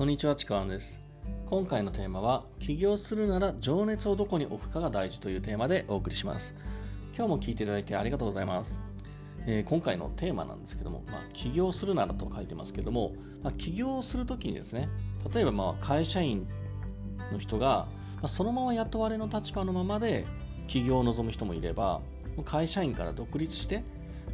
こんにちは、ちかわんです。今回のテーマは、起業するなら情熱をどこに置くかが大事というテーマでお送りします。今日も聞いていただいてありがとうございます。えー今回のテーマなんですけども、まあ、起業するならと書いてますけども、まあ、起業するときにですね、例えばまあ会社員の人が、まあ、そのまま雇われの立場のままで起業を望む人もいれば、会社員から独立して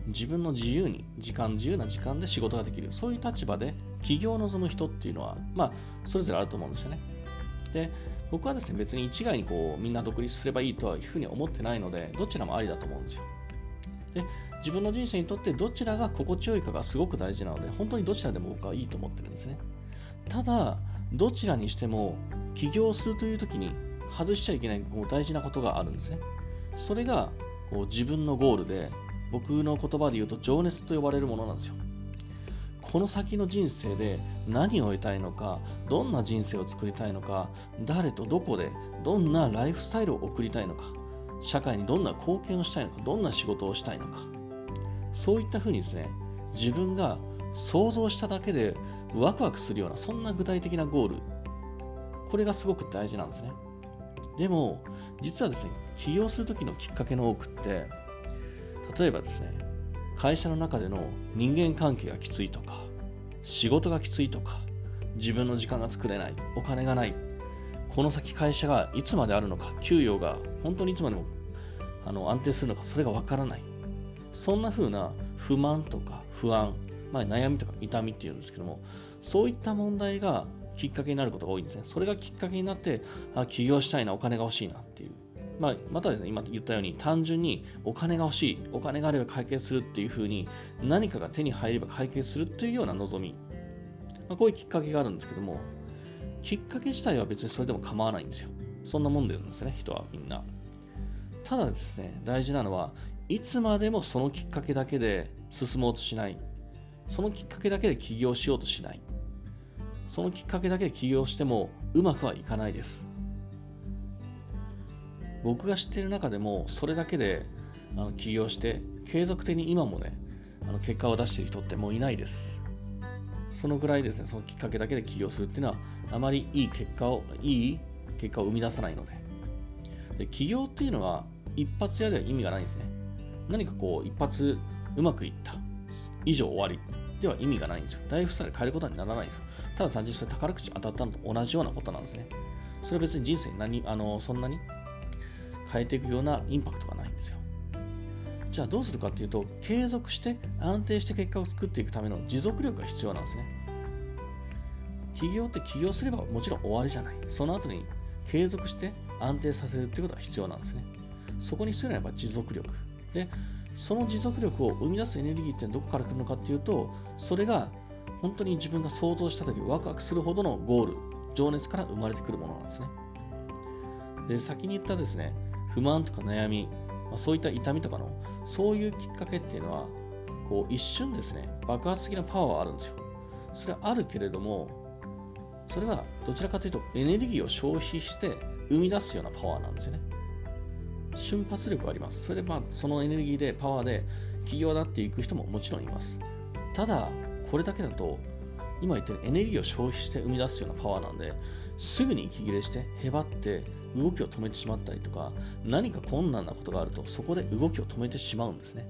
自分の自由に時間自由な時間で仕事ができる。そういう立場で起業を望む人っていうのはまあそれぞれあると思うんですよね。で僕はですね別に一概にこうみんな独立すればいいとはいうふうに思ってないのでどちらもありだと思うんですよ。で自分の人生にとってどちらが心地よいかがすごく大事なので本当にどちらでも僕はいいと思ってるんですね。ただどちらにしても起業するという時に外しちゃいけないこう大事なことがあるんですね。それがこう自分のゴールで僕の言葉で言うと情熱と呼ばれるものなんですよ。この先の人生で何を得たいのかどんな人生を作りたいのか誰とどこでどんなライフスタイルを送りたいのか社会にどんな貢献をしたいのかどんな仕事をしたいのか。そういったふうにですね自分が想像しただけでワクワクするようなそんな具体的なゴール。これがすごく大事なんですね。でも実はですね起業する時のきっかけの多くって例えばですね会社の中での人間関係がきついとか仕事がきついとか自分の時間が作れないお金がないこの先会社がいつまであるのか給与が本当にいつまでもあの安定するのかそれがわからない。そんな風な不満とか不安、まあ、悩みとか痛みっていうんですけどもそういった問題がきっかけになることが多いんですね。それがきっかけになってあ起業したいなお金が欲しいなっていうまあ、またですね、今言ったように単純にお金が欲しい、お金があれば解決するっていうふうに何かが手に入れば解決するっていうような望み、まあ、こういうきっかけがあるんですけども、きっかけ自体は別にそれでも構わないんですよ。そんなもんでるんですね、人はみんな。ただですね、大事なのは、いつまでもそのきっかけだけで進もうとしない。そのきっかけだけで起業しようとしない。そのきっかけだけで起業してもうまくはいかないです。僕が知ってる中でもそれだけであの起業して継続的に今もねあの結果を出している人ってもういないです。そのぐらいですね。そのきっかけだけで起業するっていうのはあまりいい結果をいい結果を生み出さないので。で起業っていうのは一発屋では意味がないんですね。何かこう一発うまくいった以上終わりでは意味がないんですよ。ライフスタイル変えることにならないんですよ。ただ単純にそれ宝くじ当たったのと同じようなことなんですね。それは別に人生何あのそんなに変えていくようなインパクトがないんですよ。じゃあどうするかっていうと、継続して安定して結果を作っていくための持続力が必要なんですね。起業って起業すればもちろん終わりじゃない。その後に継続して安定させるっていうことが必要なんですね。そこに必要なのはやっぱ持続力。で、その持続力を生み出すエネルギーってどこから来るのかっていうと、それが本当に自分が想像した時ワクワクするほどのゴール、情熱から生まれてくるものなんですね。で、先に言ったですね、不満とか悩み、まあ、そういった痛みとかのそういうきっかけっていうのはこう一瞬ですね爆発的なパワーはあるんですよ。それはあるけれどもそれはどちらかというとエネルギーを消費して生み出すようなパワーなんですよね。瞬発力あります。それでまあそのエネルギーでパワーで企業だっていく人ももちろんいます。ただこれだけだと今言ったようにエネルギーを消費して生み出すようなパワーなんですぐに息切れしてへばって動きを止めてしまったりとか何か困難なことがあるとそこで動きを止めてしまうんですね。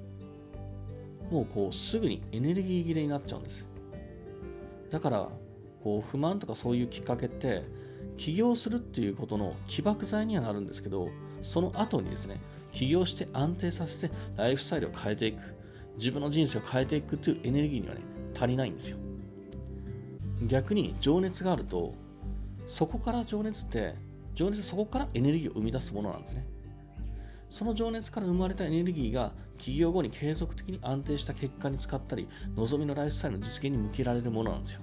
もうこうすぐにエネルギー切れになっちゃうんです。だからこう不満とかそういうきっかけって起業するっていうことの起爆剤にはなるんですけどその後にですね起業して安定させてライフスタイルを変えていく自分の人生を変えていくっていうエネルギーにはね足りないんですよ。逆に情熱があるとそこから情熱って情熱はそこからエネルギーを生み出すものなんですね。その情熱から生まれたエネルギーが起業後に継続的に安定した結果に使ったり望みのライフスタイルの実現に向けられるものなんですよ。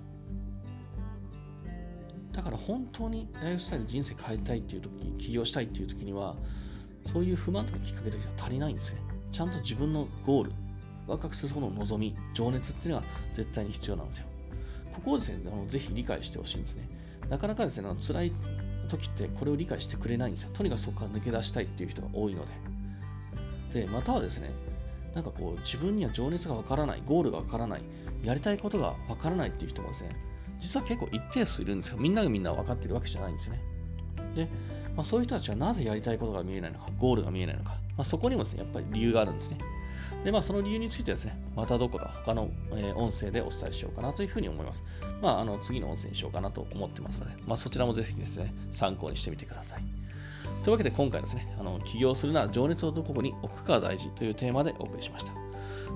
だから本当にライフスタイル人生変えたいっていう時起業したいっていう時にはそういう不満とかきっかけだけじゃ足りないんですね。ちゃんと自分のゴールワクワクするその望み情熱っていうのは絶対に必要なんですよ。ここをですねあのぜひ理解してほしいんですねなかなかですねあの辛い時ってこれを理解してくれないんですよとにかくそこから抜け出したいっていう人が多いのででまたはですねなんかこう自分には情熱がわからないゴールがわからないやりたいことがわからないっていう人もですね実は結構一定数いるんですよ。みんながみんな分かってるわけじゃないんですよね。で、まあ、そういう人たちはなぜやりたいことが見えないのか、ゴールが見えないのか、まあ、そこにもですね、やっぱり理由があるんですね。で、まあ、その理由についてですね、またどこか他の、えー、音声でお伝えしようかなというふうに思います。まあ、あの次の音声にしようかなと思ってますので、まあ、そちらもぜひですね、参考にしてみてください。というわけで今回ですね、あの起業するなら情熱をどこに置くかが大事というテーマでお送りしました。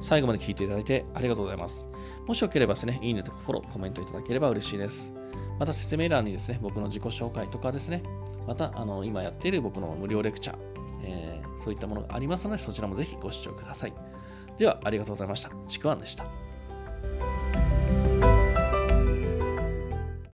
最後まで聞いていただいてありがとうございます。もしよければですね、いいねとかフォロー、コメントいただければ嬉しいです。また説明欄にですね、僕の自己紹介とかですね、またあの今やっている僕の無料レクチャー、えー、そういったものがありますので、そちらもぜひご視聴ください。では、ありがとうございました。ちくわんでした。